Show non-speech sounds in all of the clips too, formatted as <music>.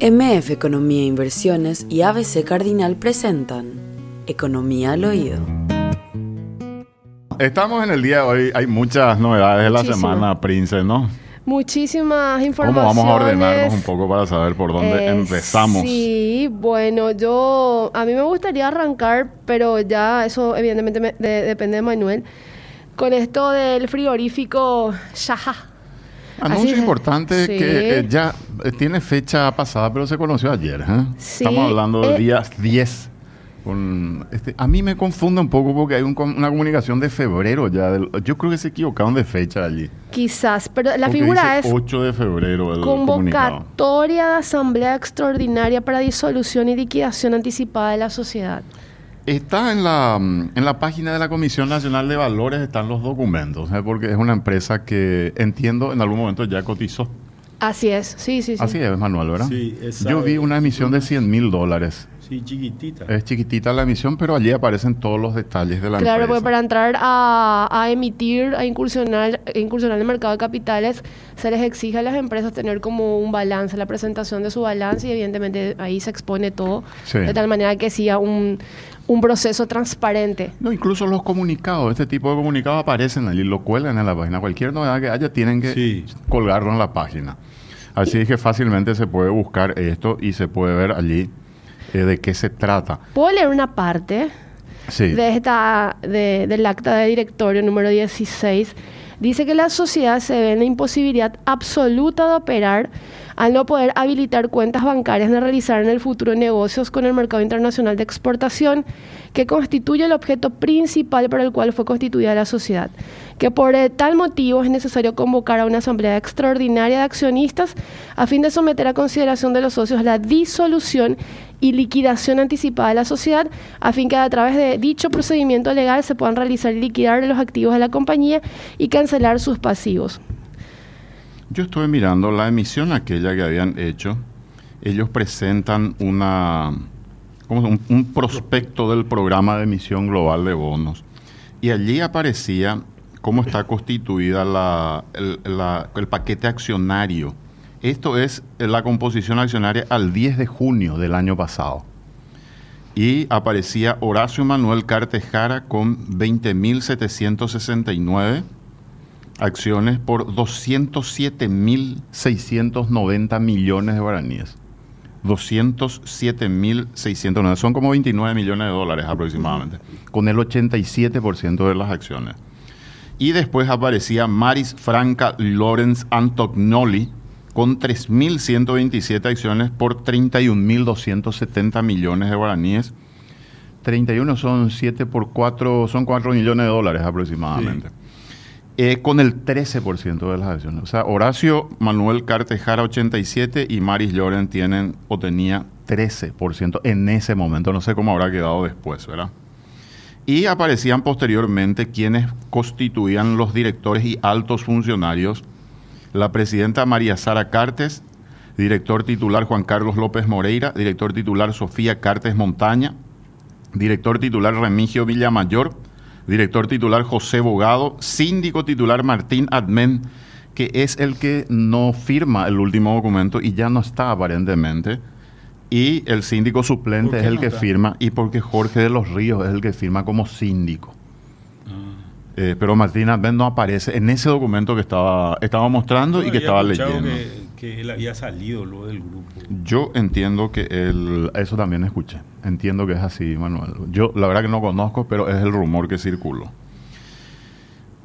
MF Economía e Inversiones y ABC Cardinal presentan Economía al Oído. Estamos en el día de hoy, hay muchas novedades de la semana, Prince, ¿no? Muchísimas informaciones. ¿Cómo vamos a ordenarnos un poco para saber por dónde Eh, empezamos? Sí, bueno, yo a mí me gustaría arrancar, pero ya eso evidentemente me- de- depende de Manuel, con esto del frigorífico Shaha. Anuncio importante Sí. que eh, ya eh, tiene fecha pasada, pero se conoció ayer. ¿eh? Sí, Estamos hablando del eh. día 10. Con, este, a mí me confunde un poco porque hay un una comunicación de febrero ya. del- yo creo que se equivocaron de fecha allí. Quizás, pero la Porque figura dice es 8 de febrero el comunicado. convocatoria de asamblea extraordinaria para disolución y liquidación anticipada de la sociedad. Está en la, mm, en la página de la Comisión Nacional de Valores, están los documentos, ¿eh? porque es una empresa que entiendo en algún momento ya cotizó. Así es, sí, sí, sí. Así es, Manuel, ¿verdad? Sí, esa Yo vi una emisión de 100 mil dólares. Sí, chiquitita. Es chiquitita la emisión, pero allí aparecen todos los detalles de la Claro, empresa. porque para entrar a, a emitir, a incursionar, a incursionar en el mercado de capitales, se les exige a las empresas tener como un balance, la presentación de su balance y evidentemente ahí se expone todo, Sí. de tal manera que siga un, un proceso transparente. No, incluso los comunicados, este tipo de comunicados aparecen allí, lo cuelgan en la página. Cualquier novedad que haya tienen que Sí. colgarlo en la página. Así que fácilmente se puede buscar esto y se puede ver allí eh, de qué se trata. ¿Puedo leer una parte? Sí. de esta, de- del acta de directorio número 16, dice que la sociedad se ve en la imposibilidad absoluta de operar al no poder habilitar cuentas bancarias ni realizar en el futuro negocios con el mercado internacional de exportación, que constituye el objeto principal para el cual fue constituida la sociedad. Que por eh, tal motivo es necesario convocar a una asamblea extraordinaria de accionistas a fin de someter a consideración de los socios la disolución y liquidación anticipada de la sociedad, a fin que a través de dicho procedimiento legal se puedan realizar y liquidar los activos de la compañía y cancelar sus pasivos. Yo estuve mirando la emisión aquella que habían hecho. Ellos presentan una, ¿cómo un, prospecto del programa de emisión global de bonos. Y allí aparecía cómo está constituida la- el paquete accionario. Esto es la composición accionaria al 10 de junio del año pasado. Y aparecía Horacio Manuel Cartejara con 20.769 acciones por 207.690 millones de guaraníes. 207.690, son como 29 millones de dólares aproximadamente, con el 87% de las acciones. Y después aparecía Maris Franca Lorenz Antognoli con 3.127 acciones por 31.270 millones de guaraníes. 31 son 7 por 4, son 4 millones de dólares aproximadamente. Eh, con el 13% de las acciones. O sea, Horacio Manuel Cartejara 87 y Maris Loren tienen o tenía 13% en ese momento. No sé cómo habrá quedado después, ¿verdad? Y aparecían posteriormente quienes constituían los directores y altos funcionarios. La presidenta María Sara Cartes, director titular Juan Carlos López Moreira, director titular Sofía Cartes Montaña, director titular Remigio Villamayor, director titular José Bogado, síndico titular Martín Admen, que es el que no firma el último documento y ya no está aparentemente. Y el síndico suplente ¿Por es el no que está? firma y porque Jorge de los Ríos es el que firma como síndico. Eh, pero Martín Admen no aparece en ese documento que estaba, estaba mostrando y que estaba leyendo. Que, que él había salido luego del grupo. Yo entiendo que el, eso también escuché. Entiendo que es así, Manuel. Yo la verdad que no conozco, pero es el rumor que circuló.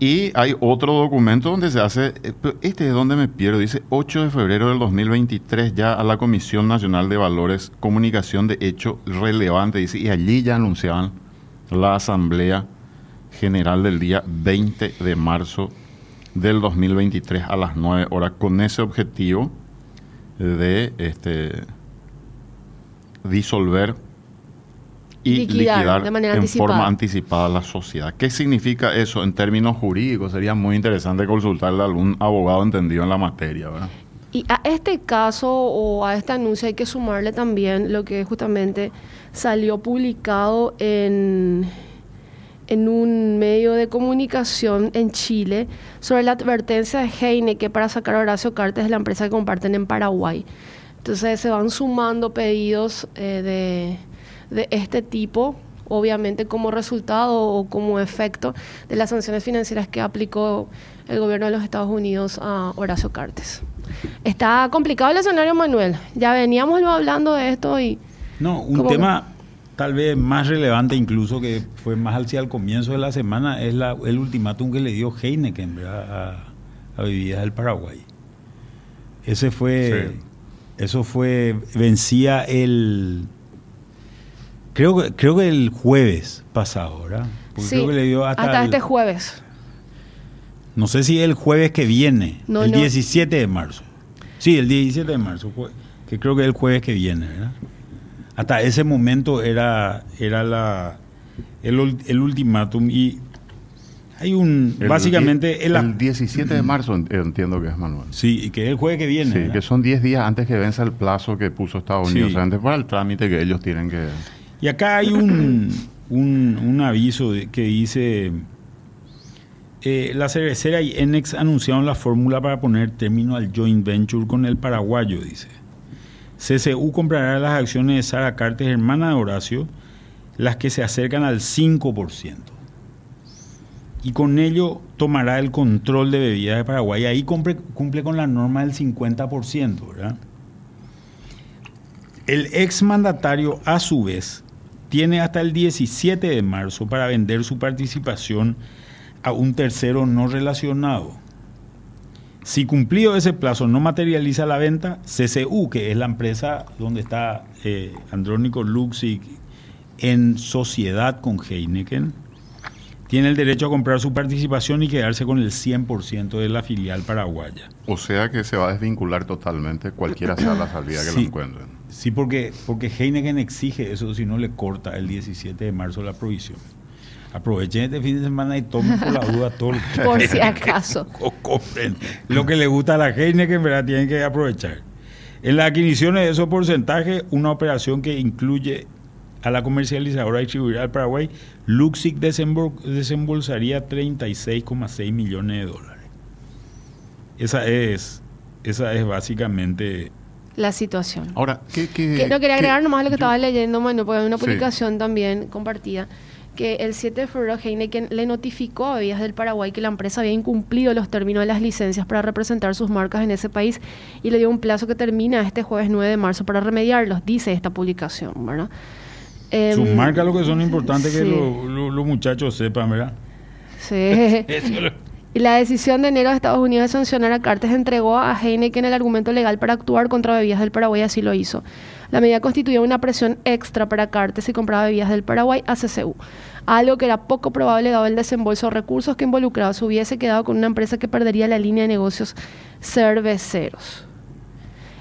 Y hay otro documento donde se hace, eh, este es donde me pierdo, dice 8 de febrero del 2023 ya a la Comisión Nacional de Valores, comunicación de hecho relevante, dice, y allí ya anunciaban la Asamblea General del día 20 de marzo del 2023 a las 9 horas con ese objetivo de este disolver y Liquidar liquidar, de manera en anticipada. forma anticipada la sociedad. ¿Qué significa eso en términos jurídicos? Sería muy interesante consultarle a algún abogado entendido en la materia, ¿verdad? Y a este caso o a este anuncio hay que sumarle también lo que justamente salió publicado en, en un medio de comunicación en Chile sobre la advertencia de Heineken para sacar a Horacio Cartes de la empresa que comparten en Paraguay. Entonces se van sumando pedidos eh, de, de este tipo, obviamente como resultado o como efecto de las sanciones financieras que aplicó el gobierno de los Estados Unidos a Horacio Cartes. Está complicado el escenario, Manuel. Ya veníamos hablando de esto y... No, un ¿Cómo tema tal vez más relevante incluso que fue más hacia el comienzo de la semana es la, el ultimátum que le dio Heineken ¿verdad? a, a Bebidas del Paraguay. Ese fue, Sí. eso fue, vencía el, creo que, creo que el jueves pasado, ¿verdad? Porque Sí, creo que le dio hasta, hasta el- este jueves. no sé si el jueves que viene, No, el no. 17 de marzo. Sí, el 17 de marzo, que creo que es el jueves que viene, ¿verdad? Hasta ese momento era, era la, el, el ultimátum y hay un, El básicamente, el, el 17 de marzo en- entiendo que es Manuel. sí, y que es el jueves que viene. Sí, ¿verdad? que son 10 días antes que venza el plazo que puso Estados Unidos, Sí. o sea, antes para el trámite que ellos tienen que... Y acá hay un, un, un aviso de- que dice, eh, la cervecera y Enex anunciaron la fórmula para poner término al joint venture con el paraguayo, dice. CCU comprará las acciones de Sara Cartes, hermana de Horacio, las que se acercan al 5%. Y con ello tomará el control de bebidas de Paraguay. Ahí cumple, cumple con la norma del 50%, ¿verdad? El exmandatario, a su vez, tiene hasta el 17 de marzo para vender su participación a un tercero no relacionado. Si cumplido ese plazo no materializa la venta, CCU, que es la empresa donde está eh, Andrónico Luxic en sociedad con Heineken, tiene el derecho a comprar su participación y quedarse con el 100% de la filial paraguaya. O sea que se va a desvincular totalmente cualquiera sea la salida que Sí. lo encuentren. Sí, porque, porque Heineken exige eso, si no le corta el 17 de marzo la provisión. Aprovechen este fin de semana y tomen por la duda todo lo que <laughs> Por si acaso. <laughs> o compren. Lo que le gusta a la Heineken, ¿verdad? Tienen que aprovechar. En las adquisiciones de esos porcentajes, una operación que incluye a la comercializadora y distribuidora al Paraguay, Luxic desembol- desembolsaría 36,6 millones de dólares. Esa es, esa es básicamente... La situación. Ahora, ¿qué...? qué Que- no quería qué- agregar nomás lo que yo- estaba leyendo, Manu, porque hay una Sí. publicación también compartida que el 7 de febrero Heineken le notificó a Bebidas del Paraguay que la empresa había incumplido los términos de las licencias para representar sus marcas en ese país y le dio un plazo que termina este jueves 9 de marzo para remediarlos, dice esta publicación, ¿verdad? Sus Em, marcas lo que son importantes que sí. lo- lo- los muchachos sepan, ¿verdad? Sí. <laughs> Eso es lo- Y la decisión de enero de Estados Unidos de sancionar a Cartes entregó a Heineken el argumento legal para actuar contra bebidas del Paraguay, así lo hizo. La medida constituía una presión extra para Cartes si compraba bebidas del Paraguay a CCU, algo que era poco probable dado el desembolso de recursos que involucrados hubiese quedado con una empresa que perdería la línea de negocios cerveceros.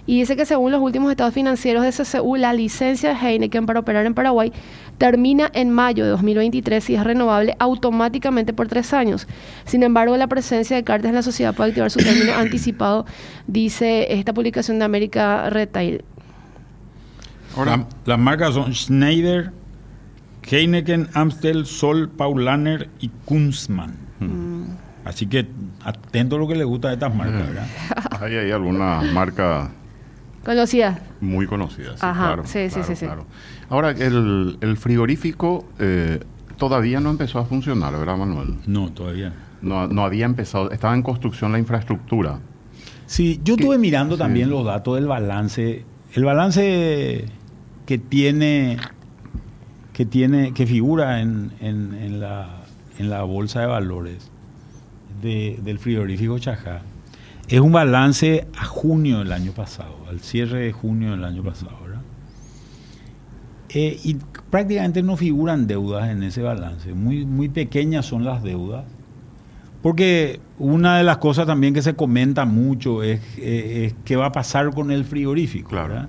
Y dice que según los últimos estados financieros de CCU, la licencia de Heineken para operar en Paraguay termina en mayo de 2023 y es renovable automáticamente por tres años. Sin embargo, la presencia de cartas en la sociedad puede activar su término <coughs> anticipado, dice esta publicación de América Retail. Ahora, La- las marcas son Schneider, Heineken, Amstel, Sol, Paulaner y Kunzmann. Así que atento a lo que le gusta de estas marcas, ¿verdad? <laughs> hay ahí alguna marca Conocida. muy conocida. Sí, Ajá, claro, sí, sí, claro, sí, sí. claro. Ahora, el, el frigorífico eh, todavía no empezó a funcionar, ¿verdad, Manuel? No, todavía. no. No, no había empezado, estaba en construcción la infraestructura. Sí, yo ¿Qué? estuve mirando Sí. también los datos del balance. El balance que tiene, que tiene, que figura en, en- en la, en la bolsa de valores de- del frigorífico Chajá, es un balance a junio del año pasado, al cierre de junio del año pasado, ¿verdad? Eh, y prácticamente no figuran deudas en ese balance. Muy, muy pequeñas son las deudas. Porque una de las cosas también que se comenta mucho es, eh, es qué va a pasar con el frigorífico. Claro. ¿verdad?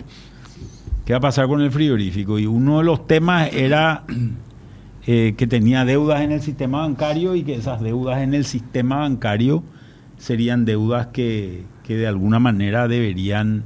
¿Qué va a pasar con el frigorífico? Y uno de los temas era eh, que tenía deudas en el sistema bancario y que esas deudas en el sistema bancario serían deudas que, que de alguna manera deberían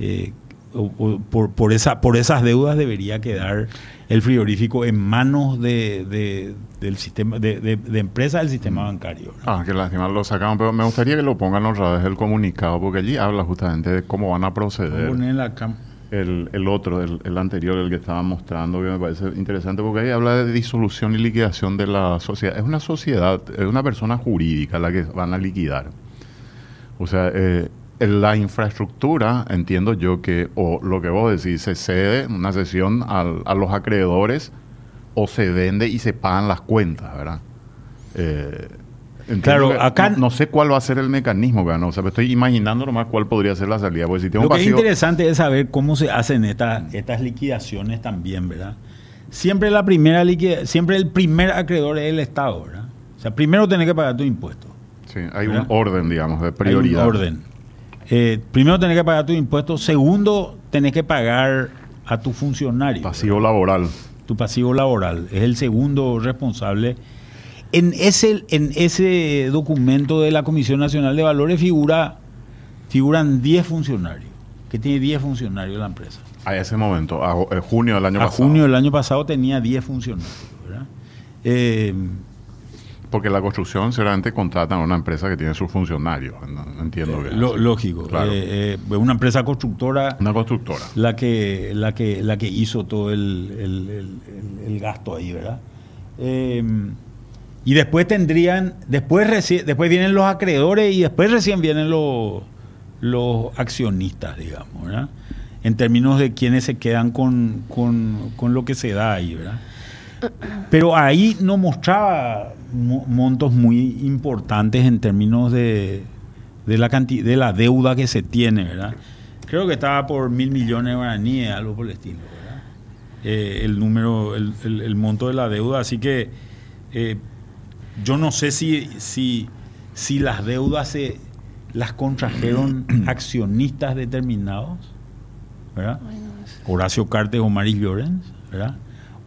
eh, o- o por, por, esa, por esas deudas debería quedar el frigorífico en manos de, de- del sistema de, de, de empresas del sistema bancario. ¿no? Ah, qué lástima, lo sacaron, pero me gustaría que lo pongan otra vez el comunicado, porque allí habla justamente de cómo van a proceder. poner en la cam- El, el otro, el, anterior, el que estaba mostrando, que me parece interesante, porque ahí habla de disolución y liquidación de la sociedad. Es una sociedad, es una persona jurídica la que van a liquidar. O sea, eh, en la infraestructura, entiendo yo que, o lo que vos decís, se cede una sesión a los acreedores o se vende y se pagan las cuentas, ¿verdad? Eh, entiendo Claro, acá- no, no sé cuál va a ser el mecanismo, ¿verdad? O sea, me estoy imaginando nomás cuál podría ser la salida. Porque si tengo Lo un que es interesante es saber cómo se hacen estas estas liquidaciones también, ¿verdad? Siempre la primera liquida- siempre el primer acreedor es el Estado, ¿verdad? O sea, primero tenés que pagar tu impuesto. Sí, hay ¿verdad? un orden, digamos, de Hay un prioridad. orden. Eh, primero tenés que pagar tu impuesto. Segundo, tenés que pagar a tu funcionario. Pasivo laboral. tu pasivo laboral. Es el segundo responsable. En ese, en ese documento de la Comisión Nacional de Valores figura, figuran 10 funcionarios, que tiene 10 funcionarios la empresa. A ese momento, a eh, junio del año A pasado. junio del año pasado tenía 10 funcionarios. ¿verdad? Eh, Porque la construcción seguramente contratan a una empresa que tiene sus funcionarios. Entiendo que es lo- lógico. Claro. Eh, eh, una empresa constructora Una constructora. la que, la que, la que hizo todo el, el- el- el- el gasto ahí, ¿verdad? Eh, y después tendrían, después, reci- después vienen los acreedores y después recién vienen los, los accionistas, digamos, ¿verdad? En términos de quienes se quedan con, con- con lo que se da ahí, ¿verdad? Pero ahí no mostraba mo- montos muy importantes en términos de, de la canti- de la deuda que se tiene, ¿verdad? Creo que estaba por mil millones de guaraníes, algo por el estilo, ¿verdad? Eh, el número, el, el- el monto de la deuda, así que eh, yo no sé si, si, si las deudas se las contrajeron <clears throat> accionistas determinados, ¿verdad? Horacio Cartes o Maris Llorens, ¿verdad?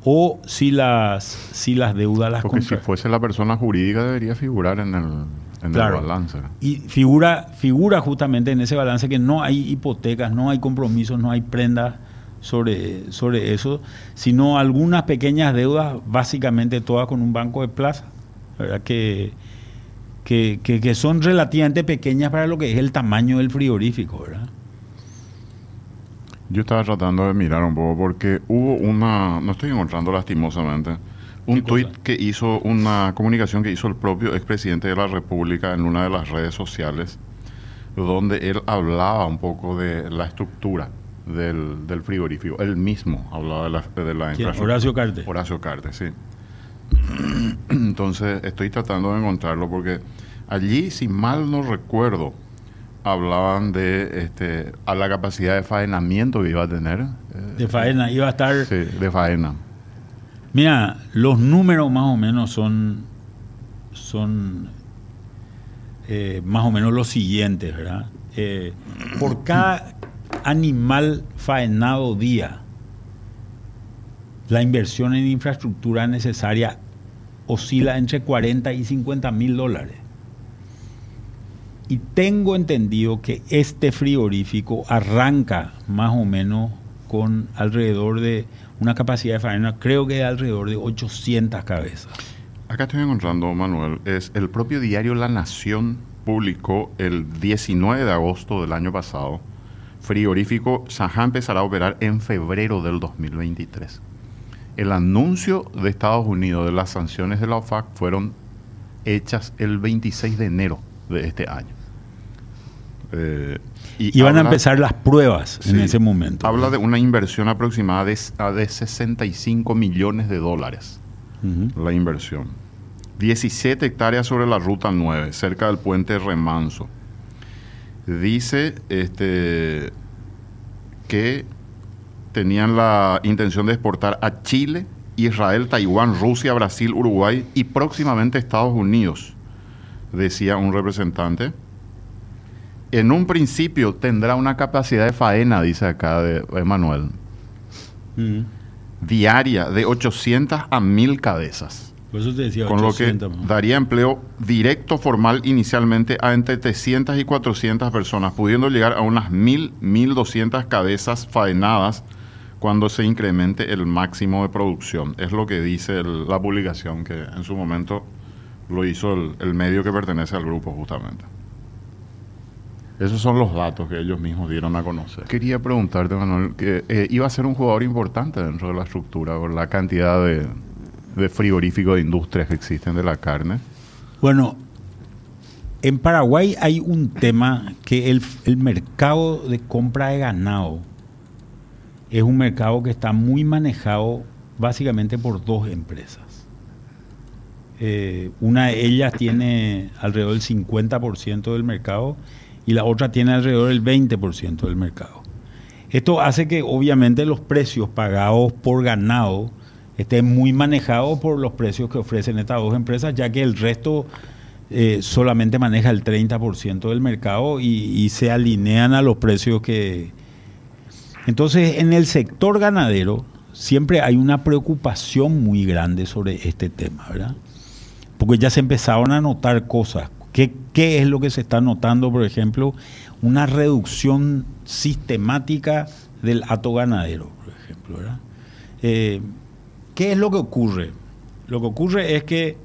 O si las, si las deudas las Porque si fuese la persona jurídica debería figurar en el, en Claro. el balance. Y figura, figura justamente en ese balance que no hay hipotecas, no hay compromisos, no hay prendas sobre, sobre eso, sino algunas pequeñas deudas, básicamente todas con un banco de plaza, ¿verdad? Que, que, que- que son relativamente pequeñas para lo que es el tamaño del frigorífico, ¿verdad? Yo estaba tratando de mirar un poco porque hubo una, no estoy encontrando lastimosamente, un ¿Qué tuit que hizo, una comunicación que hizo el propio expresidente de la República en una de las redes sociales, donde él hablaba un poco de la estructura del, del frigorífico. Él mismo hablaba de la, de la infraestructura. Horacio Cartes. Horacio Cartes, sí. Entonces estoy tratando de encontrarlo porque allí, si mal no recuerdo, hablaban de este, a la capacidad de faenamiento que iba a tener. eh, De faena iba a estar... sí, de faena. Mira, los números más o menos son, son eh, más o menos los siguientes, ¿verdad? Eh, por cada animal faenado día, la inversión en infraestructura necesaria oscila entre 40 y 50 mil dólares. Y tengo entendido que este frigorífico arranca más o menos con alrededor de una capacidad de faena, creo que de alrededor de 800 cabezas. Acá estoy encontrando, Manuel, es el propio diario La Nación publicó el 19 de agosto del año pasado, frigorífico Sajá empezará a operar en febrero del 2023. El anuncio de Estados Unidos de las sanciones de la OFAC fueron hechas el 26 de enero de este año. Eh, y Iban a empezar las pruebas en ese momento. Habla de una inversión aproximada de, de 65 millones de dólares la inversión. 17 hectáreas sobre la ruta 9, cerca del puente Remanso. Dice este, que tenían la intención de exportar a Chile, Israel, Taiwán, Rusia, Brasil, Uruguay y próximamente Estados Unidos, decía un representante. En un principio tendrá una capacidad de faena, dice acá de Emanuel, diaria de 800 a 1000 cabezas. Por eso te decía con lo que 800 más. daría empleo directo formal inicialmente a entre 300 y 400 personas, pudiendo llegar a unas 1.000, 1.200 cabezas faenadas cuando se incremente el máximo de producción. Es lo que dice el- la publicación que en su momento lo hizo el, el medio que pertenece al grupo justamente. Esos son los datos que ellos mismos dieron a conocer. Quería preguntarte, Manuel, que eh, iba a ser un jugador importante dentro de la estructura por la cantidad de, de frigoríficos de industrias que existen de la carne. Bueno, en Paraguay hay un tema que el, el mercado de compra de ganado es un mercado que está muy manejado básicamente por dos empresas. Eh, una de ellas tiene alrededor del 50% del mercado y la otra tiene alrededor del 20% del mercado. Esto hace que obviamente los precios pagados por ganado estén muy manejados por los precios que ofrecen estas dos empresas, ya que el resto eh, solamente maneja el 30% del mercado y, y se alinean a los precios que... Entonces, en el sector ganadero siempre hay una preocupación muy grande sobre este tema, ¿verdad? Porque ya se empezaron a notar cosas. ¿Qué, qué es lo que se está notando, por ejemplo? Una reducción sistemática del hato ganadero, por ejemplo, ¿verdad? Eh, ¿Qué es lo que ocurre? Lo que ocurre es que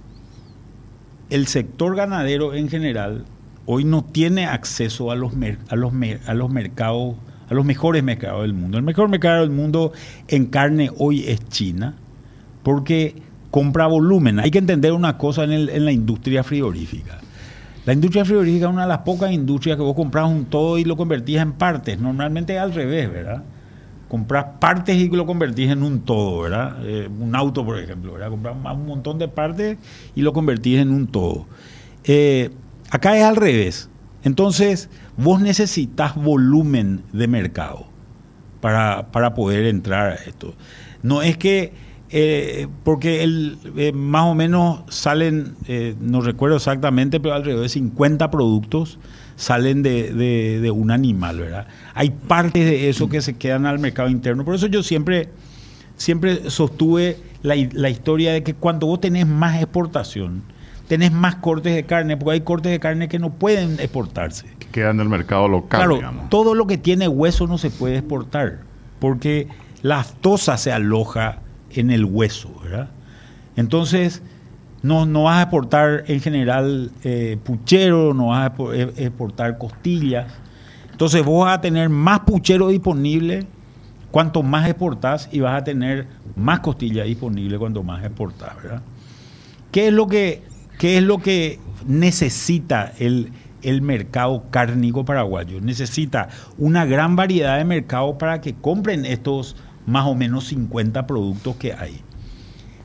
el sector ganadero en general hoy no tiene acceso a los, a los, a los mercados, a los mejores mercados del mundo. El mejor mercado del mundo en carne hoy es China, porque compra volumen. Hay que entender una cosa en, la industria frigorífica. La industria frigorífica es una de las pocas industrias que vos compras un todo y lo convertís en partes. Normalmente al revés, ¿verdad? Compras partes y lo convertís en un todo, ¿verdad? Eh, un auto, por ejemplo, ¿verdad? Compras un montón de partes y lo convertís en un todo. Eh, acá es al revés. Entonces, vos necesitas volumen de mercado para, para poder entrar a esto. No es que, eh, porque el, eh, más o menos salen, eh, no recuerdo exactamente, pero alrededor de 50 productos salen de, de- de un animal, ¿verdad? Hay partes de eso que se quedan al mercado interno. Por eso yo siempre, siempre sostuve la, la historia de que cuando vos tenés más exportación, tenés más cortes de carne, porque hay cortes de carne que no pueden exportarse. Que queda en el mercado local, Claro, digamos. todo lo que tiene hueso no se puede exportar, porque la aftosa se aloja en el hueso, ¿verdad? Entonces, no, no vas a exportar en general eh, puchero, no vas a eh, exportar costillas. Entonces, vos vas a tener más puchero disponible cuanto más exportás y vas a tener más costillas disponible cuanto más exportás, ¿verdad? ¿Qué es lo que, qué es lo que necesita el, el mercado cárnico paraguayo? Necesita una gran variedad de mercados para que compren estos más o menos 50 productos que hay.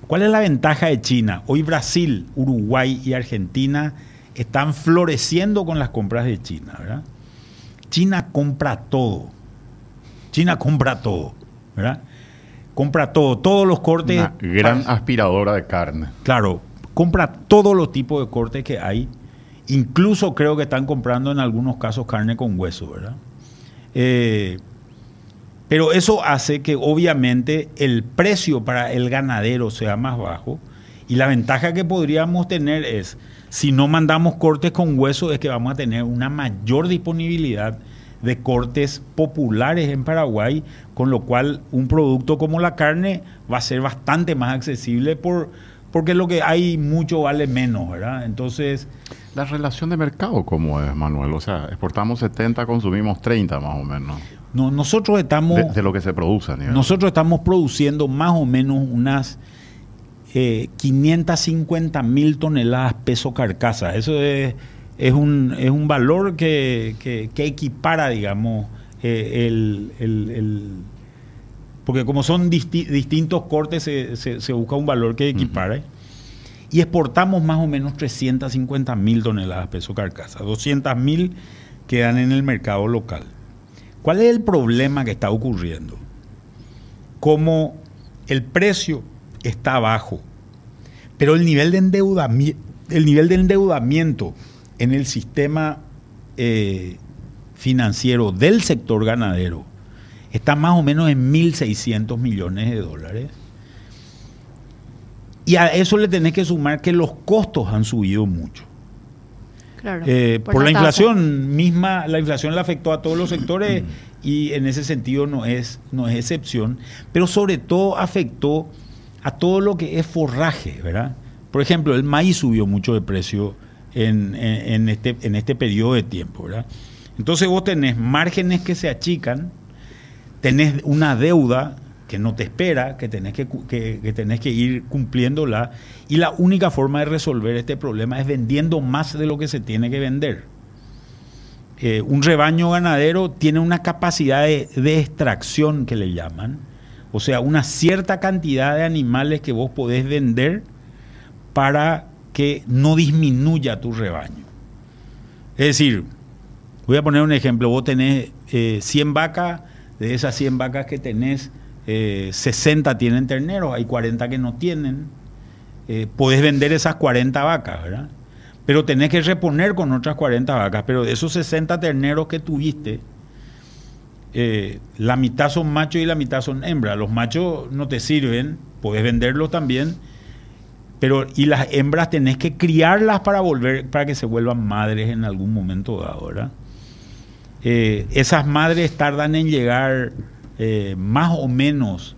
¿Cuál es la ventaja de China? Hoy Brasil, Uruguay y Argentina están floreciendo con las compras de China, ¿verdad? China compra todo. China compra todo, ¿verdad? Compra todo, todos los cortes. Una gran aspiradora de carne. Claro, compra todos los tipos de cortes que hay. Incluso creo que están comprando en algunos casos carne con hueso, ¿verdad? Eh, pero eso hace que obviamente el precio para el ganadero sea más bajo. Y la ventaja que podríamos tener es, si no mandamos cortes con hueso, es que vamos a tener una mayor disponibilidad de cortes populares en Paraguay, con lo cual un producto como la carne va a ser bastante más accesible por, porque lo que hay mucho vale menos, ¿verdad? Entonces, La relación de mercado, ¿cómo es, Manuel? O sea, exportamos 70, consumimos 30 más o menos. no, nosotros estamos... De, de lo que se produce a nivel. Nosotros estamos produciendo más o menos unas eh, 550 mil toneladas peso carcasa. Eso es, es, un, es un valor que, que- que equipara, digamos, eh, el, el- el- Porque como son disti- distintos cortes, se, se- se busca un valor que equipare. Y exportamos más o menos 350 mil toneladas peso carcasa. 200 mil quedan en el mercado local. ¿Cuál es el problema que está ocurriendo? Como el precio está bajo, pero el nivel de endeudamiento, el nivel de endeudamiento en el sistema eh, financiero del sector ganadero está más o menos en 1.600 millones de dólares. Y a eso le tenés que sumar que los costos han subido mucho. Claro, Eh, por, la, tasa. inflación misma, la inflación le afectó a todos los sectores y en ese sentido no es, no es excepción, pero sobre todo afectó a todo lo que es forraje, ¿verdad? Por ejemplo, el maíz subió mucho de precio en, en- en este, en este periodo de tiempo, ¿verdad? Entonces vos tenés márgenes que se achican, tenés una deuda que no te espera, que tenés que, que tenés que ir cumpliéndola, y la única forma de resolver este problema es vendiendo más de lo que se tiene que vender. Eh, un rebaño ganadero tiene una capacidad de, de extracción que le llaman, o sea, una cierta cantidad de animales que vos podés vender para que no disminuya tu rebaño. Es decir, voy a poner un ejemplo, vos tenés eh, 100 vacas, de esas 100 vacas que tenés, eh, 60 tienen terneros, hay 40 que no tienen, eh, podés vender esas 40 vacas, ¿verdad? Pero tenés que reponer con otras 40 vacas, pero de esos 60 terneros que tuviste, eh, la mitad son machos y la mitad son hembras. Los machos no te sirven, podés venderlos también, pero y las hembras tenés que criarlas para volver, para que se vuelvan madres en algún momento dado, ¿verdad? Eh, esas madres tardan en llegar, eh, más o menos,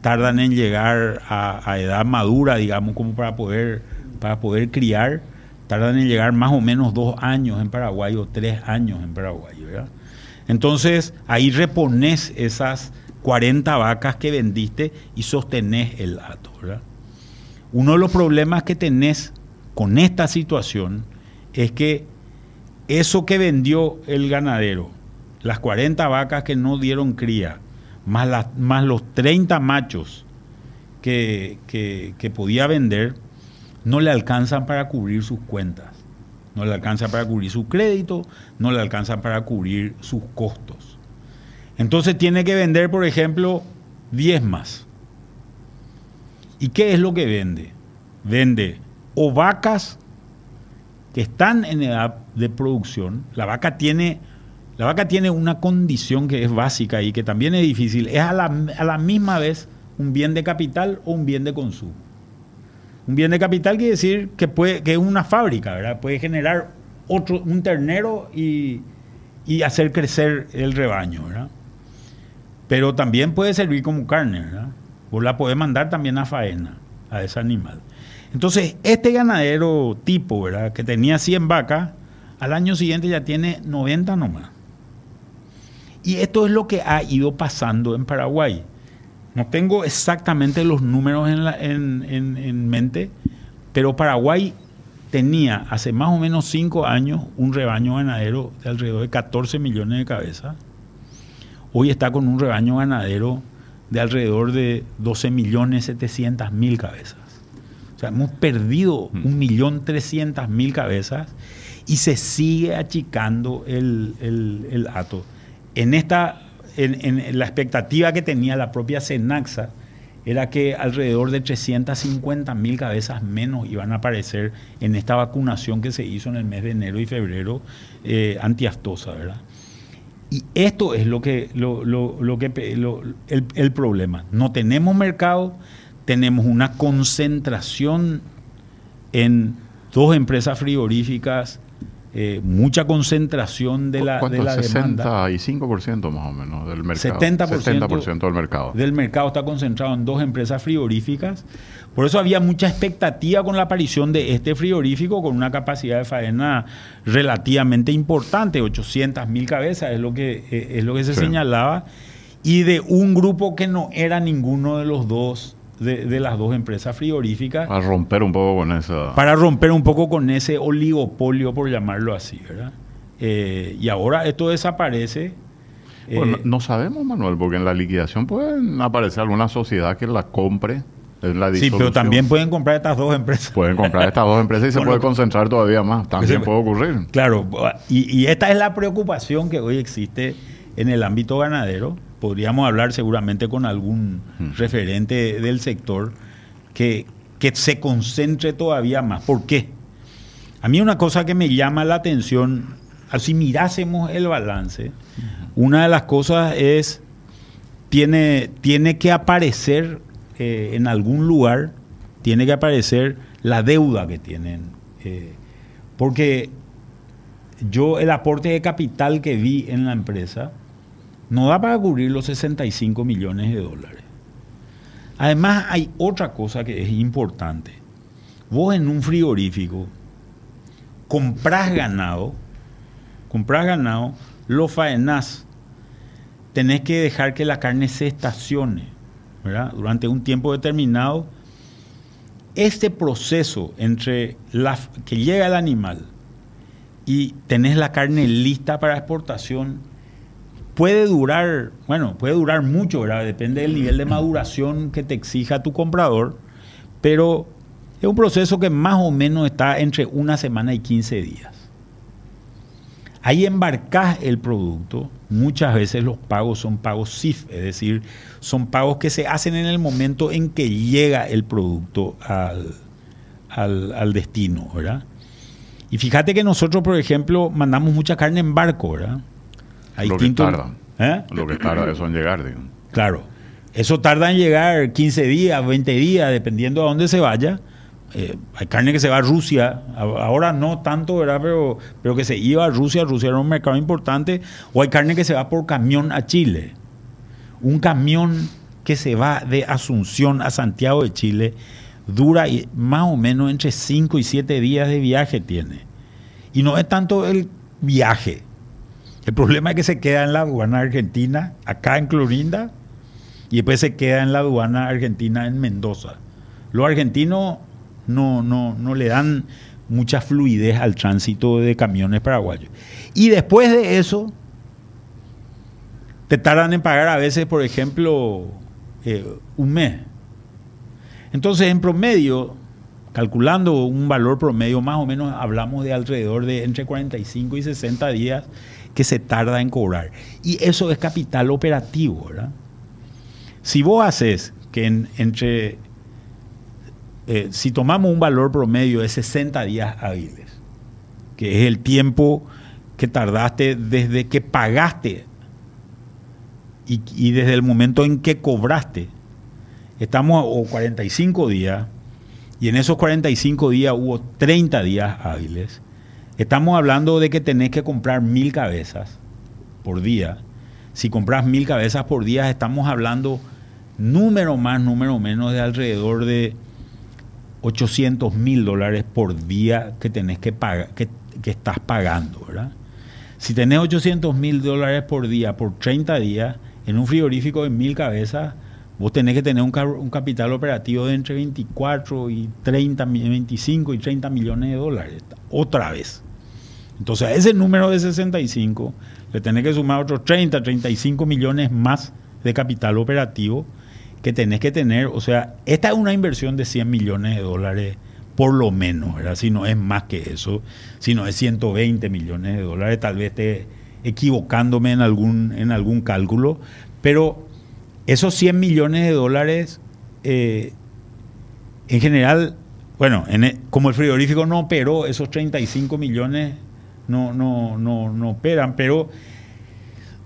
tardan en llegar a, edad madura, digamos, como para poder, para poder criar, tardan en llegar más o menos dos años en Paraguay o tres años en Paraguay. Entonces, ahí repones esas 40 vacas que vendiste y sostenés el ¿verdad? Uno de los problemas que tenés con esta situación es que eso que vendió el ganadero, las 40 vacas que no dieron cría, más, más los 30 machos que, que- podía vender, no le alcanzan para cubrir sus cuentas, no le alcanzan para cubrir su crédito, no le alcanzan para cubrir sus costos. Entonces tiene que vender, por ejemplo, 10 más. ¿Y qué es lo que vende? Vende o vacas que están en edad de producción. La vaca tiene, la vaca tiene una condición que es básica y que también es difícil. Es a la, a la misma vez un bien de capital o un bien de consumo. Un bien de capital quiere decir que, puede, que es una fábrica, ¿verdad? Puede generar otro, un ternero y, y hacer crecer el rebaño, ¿verdad? Pero también puede servir como carne, ¿verdad? Vos la podés mandar también a faena, a ese animal. Entonces, este ganadero tipo, ¿verdad? Que tenía 100 vacas, al año siguiente ya tiene 90 nomás. Y esto es lo que ha ido pasando en Paraguay. No tengo exactamente los números en, la- en- en- en mente, pero Paraguay tenía hace más o menos 5 años un rebaño ganadero de alrededor de 14 millones de cabezas. Hoy está con un rebaño ganadero de alrededor de 12 millones 700 mil cabezas. O sea, hemos perdido Mm. un millón trescientas mil cabezas y se sigue achicando el, el- el hato. En esta, en, en la expectativa que tenía la propia Senaxa, era que alrededor de 350 mil cabezas menos iban a aparecer en esta vacunación que se hizo en el mes de enero y febrero eh, antiaftosa, ¿verdad? Y esto es lo que, lo, lo- lo que el, el problema. No tenemos mercado, tenemos una concentración en dos empresas frigoríficas, eh, mucha concentración de la, de la demanda. 65% más o menos del mercado. 70%, 70% del mercado. del mercado está concentrado en dos empresas frigoríficas. Por eso había mucha expectativa con la aparición de este frigorífico con una capacidad de faena relativamente importante, 800 mil cabezas es lo que, eh, es lo que se Sí. señalaba, y de un grupo que no era ninguno de los dos, de, de las dos empresas frigoríficas, A romper un poco con esa... para romper un poco con ese oligopolio, por llamarlo así, ¿verdad? Eh, y ahora esto desaparece. Bueno, eh, no sabemos, Manuel, porque en la liquidación pueden aparecer alguna sociedad que la compre en la sí, pero también pueden comprar estas dos empresas. Pueden comprar estas dos empresas y se <laughs> Bueno, puede concentrar todavía más. También se- puede ocurrir. Claro, y, y esta es la preocupación que hoy existe en el ámbito ganadero. Podríamos hablar seguramente con algún referente del sector que, que se concentre todavía más. ¿Por qué? A mí una cosa que me llama la atención, si mirásemos el balance, una de las cosas es, tiene, tiene que aparecer eh, en algún lugar, tiene que aparecer la deuda que tienen. eh, porque yo el aporte de capital que vi en la empresa no da para cubrir los 65 millones de dólares. Además hay otra cosa que es importante. Vos en un frigorífico comprás ganado, comprás ganado, lo faenás, tenés que dejar que la carne se estacione. Durante un tiempo determinado. Este proceso entre que llega el animal y tenés la carne lista para exportación puede durar, bueno, puede durar mucho, ¿verdad? Depende del nivel de maduración que te exija tu comprador, pero es un proceso que más o menos está entre una semana y 15 días. Ahí embarcás el producto, muchas veces los pagos son pagos SIF, es decir, son pagos que se hacen en el momento en que llega el producto al, al, al destino, ¿verdad? Y fíjate que nosotros, por ejemplo, mandamos mucha carne en barco, ¿verdad? Hay Lo que tarda. ¿Eh? Lo que tarda eso en llegar, digo. Claro. Eso tarda en llegar 15 días, 20 días, dependiendo a dónde se vaya. Eh, hay carne que se va a Rusia, ahora no tanto, ¿verdad? Pero, pero que se iba a Rusia, Rusia era un mercado importante. O hay carne que se va por camión a Chile. Un camión que se va de Asunción a Santiago de Chile dura más o menos entre 5 y 7 días de viaje tiene. Y no es tanto el viaje. El problema es que se queda en la aduana argentina, acá en Clorinda, y después se queda en la aduana argentina en Mendoza. Los argentinos no, no, no le dan mucha fluidez al tránsito de camiones paraguayos. Y después de eso, te tardan en pagar a veces, por ejemplo, eh, un mes. Entonces, en promedio, calculando un valor promedio, más o menos hablamos de alrededor de entre 45 y 60 días que se tarda en cobrar. Y eso es capital operativo, ¿verdad? Si vos haces que en- entre, eh, si tomamos un valor promedio de 60 días hábiles, que es el tiempo que tardaste desde que pagaste y, y desde el momento en que cobraste, estamos o 45 días, y en esos 45 días hubo 30 días hábiles, estamos hablando de que tenés que comprar mil cabezas por día. Si compras mil cabezas por día, estamos hablando número más, número menos de alrededor de 800 mil dólares por día que tenés que pagar, que, estás pagando, ¿verdad? Si tenés 800 mil dólares por día por 30 días en un frigorífico de mil cabezas, vos tenés que tener un, un capital operativo de entre 24 y 30, mi- 25 y 30 millones de dólares. Otra vez. Entonces a ese número de 65 le tenés que sumar otros 30, 35 millones más de capital operativo que tenés que tener. O sea, esta es una inversión de 100 millones de dólares por lo menos, ¿verdad? Si no es más que eso, si no es 120 millones de dólares, tal vez esté equivocándome en algún, en algún cálculo, pero esos 100 millones de dólares, eh, en general, bueno, en e- como el frigorífico no operó, esos 35 millones no, no, no, no operan, pero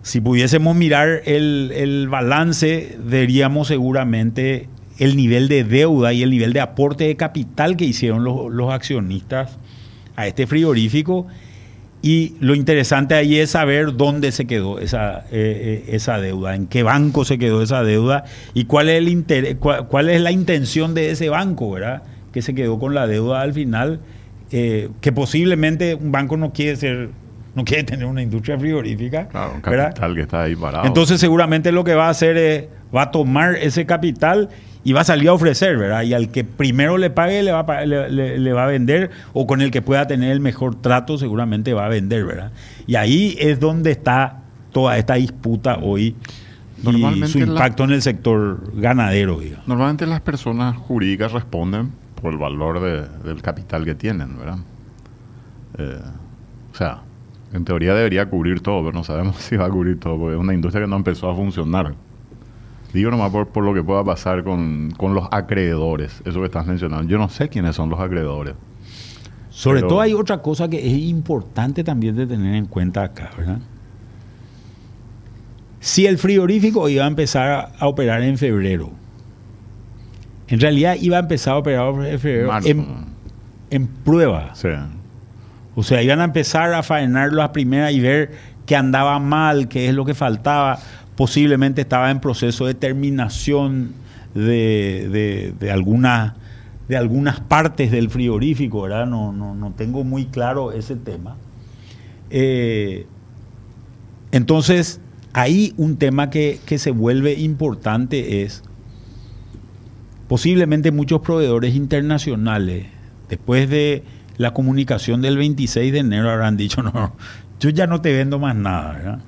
si pudiésemos mirar el, el balance, veríamos seguramente el nivel de deuda y el nivel de aporte de capital que hicieron los, los accionistas a este frigorífico. Y lo interesante ahí es saber dónde se quedó esa, eh, eh, esa deuda, en qué banco se quedó esa deuda y cuál es, el interés, cuál, cuál es la intención de ese banco, ¿verdad? Que se quedó con la deuda al final, eh, que posiblemente un banco no quiere ser, no quiere tener una industria frigorífica. Claro, un ¿verdad? capital que está ahí parado. Entonces seguramente lo que va a hacer es, va a tomar ese capital y va a salir a ofrecer, ¿verdad? Y al que primero le pague le va a, le, le- le va a vender o con el que pueda tener el mejor trato seguramente va a vender, ¿verdad? Y ahí es donde está toda esta disputa hoy y su la- impacto en el sector ganadero, digamos. Normalmente las personas jurídicas responden por el valor de- del capital que tienen, ¿verdad? Eh, o sea, en teoría debería cubrir todo, pero no sabemos <laughs> si va a cubrir todo, porque es una industria que no empezó a funcionar. Digo nomás por, por lo que pueda pasar con, con los acreedores, eso que estás mencionando. Yo no sé quiénes son los acreedores. Sobre Pero- todo hay otra cosa que es importante también de tener en cuenta acá, ¿verdad? Si el frigorífico iba a empezar a, a operar en febrero, en realidad iba a empezar a operar en en, prueba. Sí. O sea, iban a empezar a faenar las primeras y ver qué andaba mal, qué es lo que faltaba. Posiblemente estaba en proceso de terminación de, de, de alguna- de algunas partes del frigorífico, ¿verdad? No, no, no tengo muy claro ese tema. Eh, entonces, ahí un tema que, que se vuelve importante es posiblemente muchos proveedores internacionales, después de la comunicación del 26 de enero, habrán dicho, no, yo ya no te vendo más nada, ¿verdad?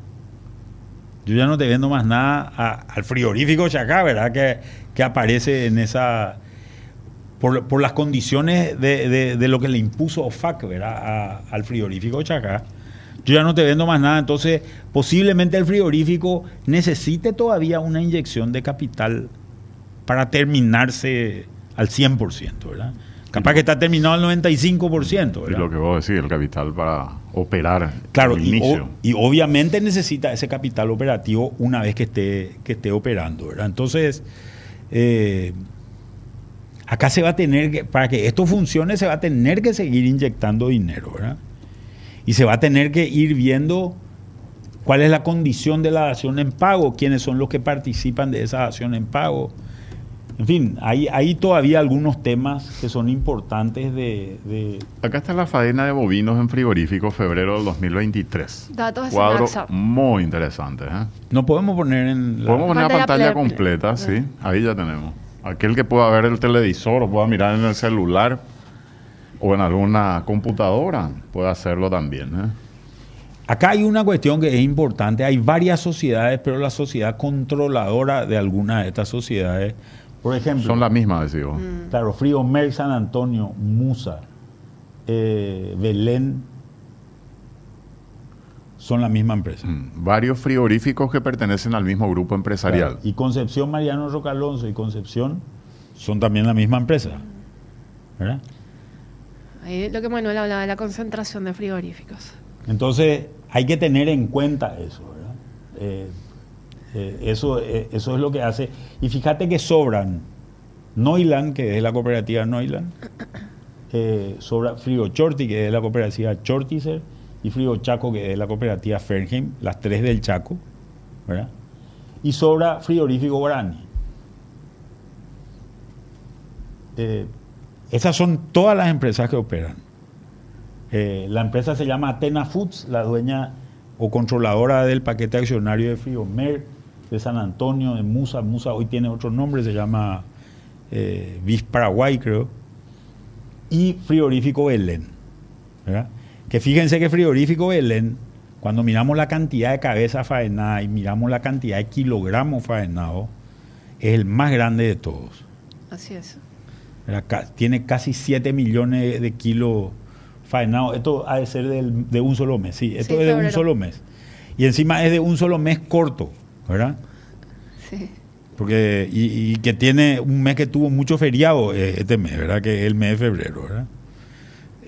Yo ya no te vendo más nada al frigorífico Chacá, ¿verdad? Que, que aparece en esa... Por, por las condiciones de, de- de lo que le impuso OFAC, ¿verdad? A- al frigorífico Chacá. Yo ya no te vendo más nada, entonces posiblemente el frigorífico necesite todavía una inyección de capital para terminarse al 100%, ¿verdad? Capaz que está terminado al 95%, Y ¿verdad? lo que vos decís, el capital para operar Claro, el y, inicio. o- y obviamente necesita ese capital operativo una vez que esté, que esté operando, ¿verdad? Entonces, eh, acá se va a tener que, para que esto funcione, se va a tener que seguir inyectando dinero, ¿verdad? Y se va a tener que ir viendo cuál es la condición de la dación en pago, quiénes son los que participan de esa dación en pago. En fin, hay, hay todavía algunos temas que son importantes de- de, Acá está la faena de bovinos en frigorífico febrero del 2023. Datos de Cuadro muy interesante. ¿eh? No podemos poner en la- Podemos poner la Pantalla pantalla plena. completa, sí. Ahí ya tenemos. Aquel que pueda ver el televisor o pueda mirar en el celular o en alguna computadora puede hacerlo también. ¿eh? Acá hay una cuestión que es importante. Hay varias sociedades, pero la sociedad controladora de algunas de estas sociedades, por ejemplo, Son las mismas, decimos. claro, Frío Mer, San Antonio, Musa, eh, Belén, son la misma empresa. Mm. Varios frigoríficos que pertenecen al mismo grupo empresarial. Claro, Y Concepción Mariano Rocalonso y Concepción son también la misma empresa. ¿verdad? Ahí lo que Manuel hablaba de la concentración de frigoríficos. Entonces, hay que tener en cuenta eso, ¿verdad? Eh, eh, eso, eh, eso es lo que hace. Y fíjate que sobran Noiland, que es la cooperativa Noiland, eh, sobra Frigo Chorti, que es la cooperativa Chortizer, y Frigo Chaco, que es la cooperativa Fernheim, las tres del Chaco, ¿verdad? Y sobra Frigorífico Guarani. Esas son todas las empresas que operan. La empresa se llama Atena Foods, la dueña o controladora del paquete accionario de Friomer, de San Antonio, de Musa. Musa hoy tiene otro nombre, se llama eh, Paraguay, creo. Y Frigorífico Belén. ¿verdad? Que fíjense que Frigorífico Belén, cuando miramos la cantidad de cabeza faenada y miramos la cantidad de kilogramos faenados, es el más grande de todos. Así es. Tiene casi 7 millones de kilos faenados. Esto ha de ser del- de un solo mes, sí. Esto Sí, es de un solo mes. Y encima es de un solo mes corto, ¿verdad? Sí. Porque, y, y que tiene un mes que tuvo mucho feriado eh, este mes, ¿verdad? Que es el mes de febrero, ¿verdad?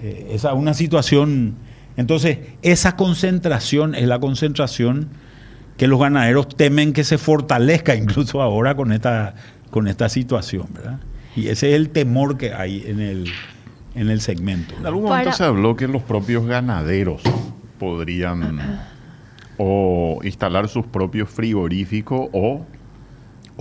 Eh, esa es una situación. Entonces, esa concentración es la concentración que los ganaderos temen que se fortalezca <laughs> incluso ahora con esta, con esta situación, ¿verdad? Y ese es el temor que hay en el, en el segmento. En algún Para- momento se habló que los propios ganaderos podrían o instalar sus propios frigoríficos o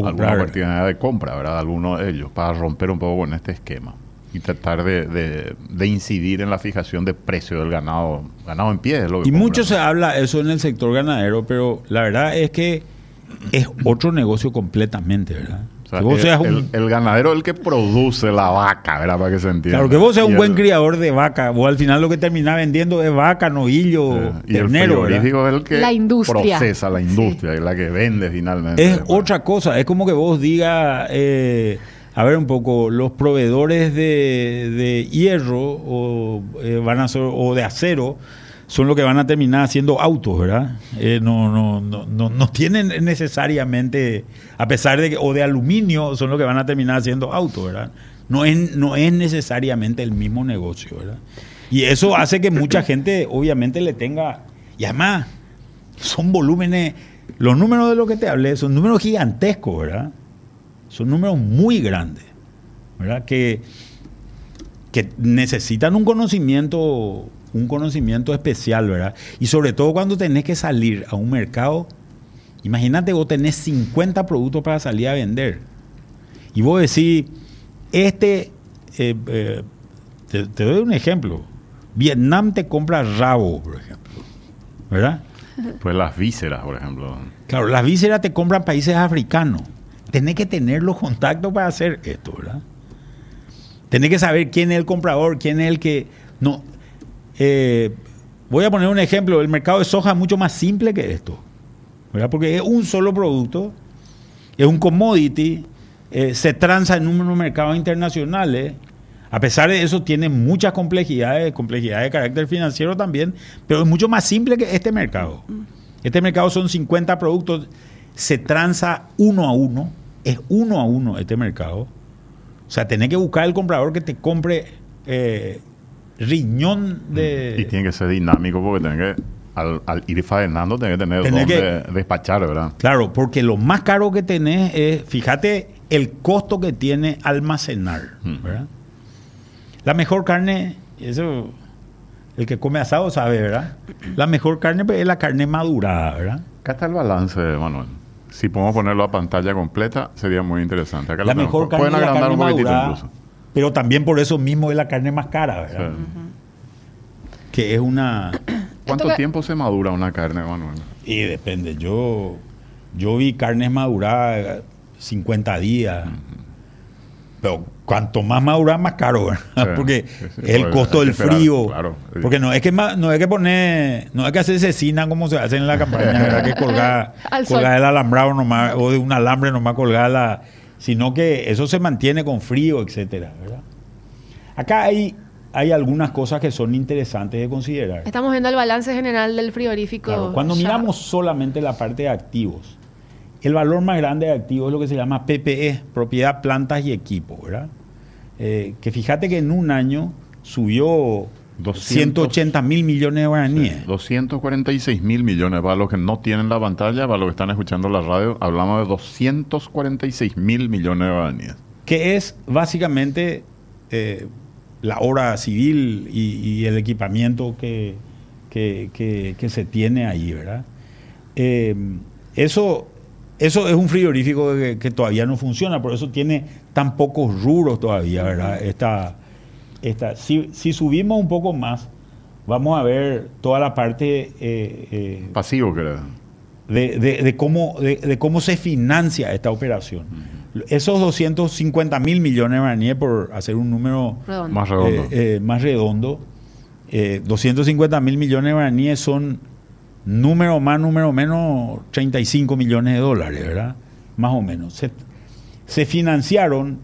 alguna oportunidad de compra, ¿verdad? Alguno de ellos, para romper un poco con este esquema y tratar de, de- de incidir en la fijación de precio del ganado, ganado en pie. Es lo que Y compran. mucho se habla eso en el sector ganadero, pero la verdad es que es otro negocio completamente, ¿verdad? Sea, que vos el, seas un, el- el ganadero es el que produce la vaca, ¿verdad? Para que se entienda. claro, que vos seas Y un el- buen criador de vaca, vos al final lo que terminás vendiendo es vaca, novillo, eh, y el ternero, ¿verdad? frigorífico es el que La industria. procesa la industria, y la que vende finalmente. Es Bueno. otra cosa, es como que vos digas, eh, a ver un poco, los proveedores de, de hierro o, eh, van a ser, o de acero son los que van a terminar haciendo autos, ¿verdad? Eh, no, no, no, no, no tienen necesariamente, a pesar de que, o de aluminio, son los que van a terminar haciendo autos, ¿verdad? No es, no es necesariamente el mismo negocio, ¿verdad? Y eso hace que mucha <clears throat> gente obviamente le tenga, y además son volúmenes, los números de los que te hablé son números gigantescos, ¿verdad? Son números muy grandes. ¿verdad? Que, que necesitan un conocimiento, un conocimiento especial, ¿verdad? Y sobre todo cuando tenés que salir a un mercado, imagínate vos tenés 50 productos para salir a vender. Y vos decís, este, eh, eh, te, te doy un ejemplo, Vietnam te compra rabo, por ejemplo, ¿verdad? <laughs> Pues las vísceras, por ejemplo. Claro, las vísceras te compran países africanos. Tenés que tener los contactos para hacer esto, ¿verdad? Tenés que saber quién es el comprador, quién es el que... No, eh, voy a poner un ejemplo. El mercado de soja es mucho más simple que esto. ¿verdad? Porque es un solo producto, es un commodity, eh, se transa en unos mercados internacionales. A pesar de eso, tiene muchas complejidades, complejidades de carácter financiero también, pero es mucho más simple que este mercado. Este mercado son 50 productos, se transa uno a uno, es uno a uno este mercado. O sea, tenés que buscar el comprador que te compre eh, riñón de... Y tiene que ser dinámico porque tiene que, al, al ir faenando, tiene que tener Tenés donde despachar, ¿verdad? Claro, porque lo más caro que tenés es, fíjate, el costo que tiene almacenar. Mm. ¿verdad? La mejor carne, eso el que come asado sabe, ¿verdad? La mejor carne pues, es la carne madurada, ¿verdad? Acá está el balance, Manuel. Si podemos ponerlo a pantalla completa, sería muy interesante. Acá La mejor carne Pueden la agrandar carne un poquitito madurada, incluso. Pero también por eso mismo es la carne más cara, ¿verdad? Sí. Que es una... <coughs> ¿Cuánto que- tiempo se madura una carne, Manuel? Y depende, yo, yo vi carnes maduradas 50 días. Pero cuanto más madura, más caro, ¿verdad? Sí, <laughs> Porque sí, sí, es el costo del esperar, frío. claro. Porque no es que ma- no es que poner, no es que hacer cecina como se hace en la campaña, ¿verdad? que <laughs> colgar, colgar el alambrado nomás, o de un alambre nomás colgar la, sino que eso se mantiene con frío, etcétera, ¿verdad? Acá hay, hay algunas cosas que son interesantes de considerar. Estamos viendo el balance general del frigorífico. Claro, cuando miramos solamente la parte de activos, el valor más grande de activos es lo que se llama PPE, propiedad, plantas y equipo, ¿verdad? Eh, que fíjate que en un año subió 200. 180 mil millones de guaraníes. 246 mil millones. Para los que no tienen la pantalla, para los que están escuchando la radio, hablamos de 246 mil millones de guaraníes. que es básicamente eh, la obra civil y, y el equipamiento que, que- que- que se tiene ahí, ¿verdad? Eh, eso, eso es un frigorífico que, que todavía no funciona, por eso tiene tan pocos rubros todavía, ¿verdad? Esta, esta, si, si subimos un poco más, vamos a ver toda la parte... eh, eh, Pasivo, creo. de, de- de cómo, de, de cómo se financia esta operación. Esos 250 mil millones de guaraníes, por hacer un número Redondo. Más redondo. eh, eh, más redondo, eh, 250 mil millones de guaraníes son número más, número menos, 35 millones de dólares, ¿verdad? Más o menos. Se, se financiaron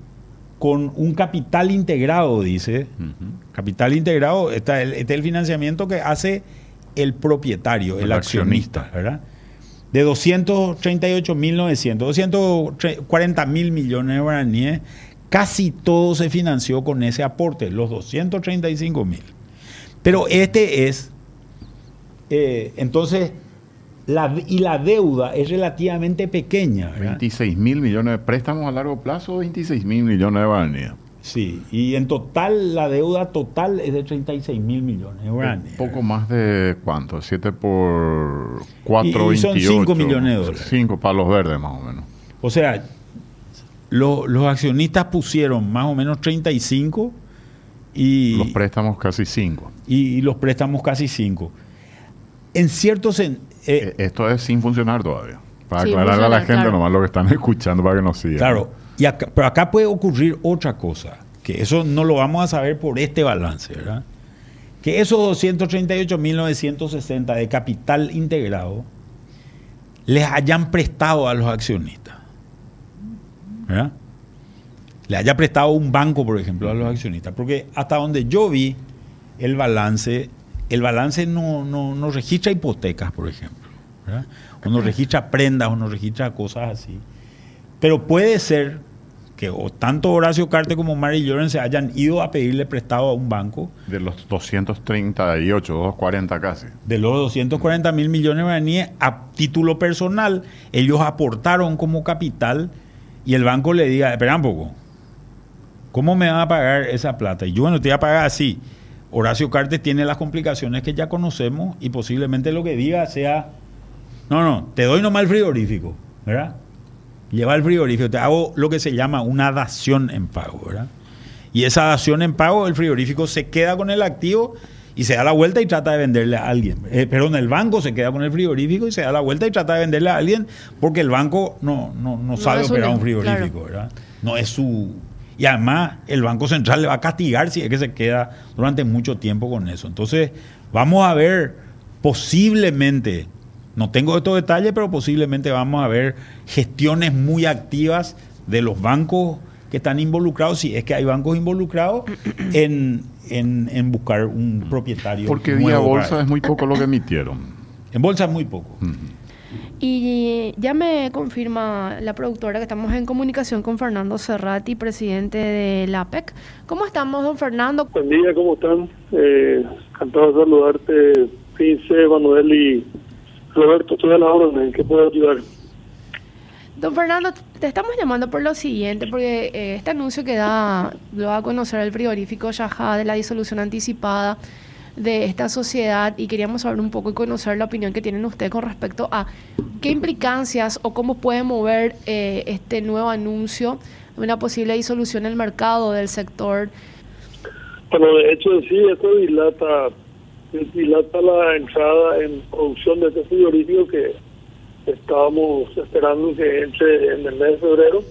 con un capital integrado, dice. Capital integrado, está el, este es el financiamiento que hace el propietario, el, El accionista, accionista. ¿verdad? De 238.900, 240 mil millones de guaraníes, casi todo se financió con ese aporte, los 235 mil. Pero este es, eh, entonces, la, y la deuda es relativamente pequeña, ¿verdad? 26 mil millones de préstamos a largo plazo, 26 mil millones de guaraníes. Sí, y en total, la deuda total es de 36 mil millones de guaraníes. Un poco más de cuánto, 7 por 4, Y- y son 28. cinco millones de dólares. 5 palos verdes más o menos. O sea, lo- los accionistas pusieron más o menos 35 y Los préstamos casi 5. y, y los préstamos casi 5. En cierto sentido, Esto es sin funcionar todavía. Para Sí, aclararle a la gente claro. nomás lo que están <laughs> escuchando para que nos sigan. claro, y acá- pero acá puede ocurrir otra cosa, que eso no lo vamos a saber por este balance, ¿verdad? Que esos 238.960 de capital integrado les hayan prestado a los accionistas. ¿verdad? Le haya prestado un banco, por ejemplo, a los accionistas. Porque hasta donde yo vi el balance, el balance no, no, no registra hipotecas, por ejemplo. ¿Verdad? O no registra prendas, o no registra cosas así. Pero puede ser que o tanto Horacio Carte como Mary Lloren se hayan ido a pedirle prestado a un banco De los 238, 240 casi. de los 240 mil millones de guaraníes a título personal, ellos aportaron como capital y el banco le diga, espera un poco, ¿Cómo me van a pagar esa plata? Y yo, bueno, te voy a pagar así. Horacio Cartes tiene las complicaciones que ya conocemos y posiblemente lo que diga sea, no, no, te doy nomás el frigorífico, ¿verdad? Lleva el frigorífico, te hago lo que se llama una dación en pago, ¿verdad? Y esa dación en pago, el frigorífico se queda con el activo y se da la vuelta y trata de venderle a alguien. Eh, perdón, el banco se queda con el frigorífico y se da la vuelta y trata de venderle a alguien porque el banco no, no, no sabe es operar un- un frigorífico, ¿verdad? No es su... Y además el Banco Central le va a castigar si es que se queda durante mucho tiempo con eso. Entonces, vamos a ver posiblemente, no tengo estos detalles, pero posiblemente vamos a ver gestiones muy activas de los bancos que están involucrados, si es que hay bancos involucrados, <clears throat> en, en, en buscar un propietario. Porque nuevo vía bolsa es muy poco lo que emitieron. <clears throat> En bolsa es muy poco. Y ya me confirma la productora que estamos en comunicación con Fernando Cerrati, presidente de la APEC. ¿Cómo estamos, don Fernando? Buen día, ¿cómo están? Eh, encantado de saludarte, Pince, Manuel y Roberto. Estoy a la orden, ¿en qué puedo ayudar? Don Fernando, te estamos llamando por lo siguiente, porque eh, este anuncio que da, lo va a conocer el frigorífico Yajá de la disolución anticipada de esta sociedad y queríamos saber un poco y conocer la opinión que tienen ustedes con respecto a qué implicancias o cómo puede mover eh, este nuevo anuncio una posible disolución del mercado del sector. Bueno, de hecho, sí, esto dilata, dilata la entrada en producción de este frigorífico que estábamos esperando que entre en el mes de febrero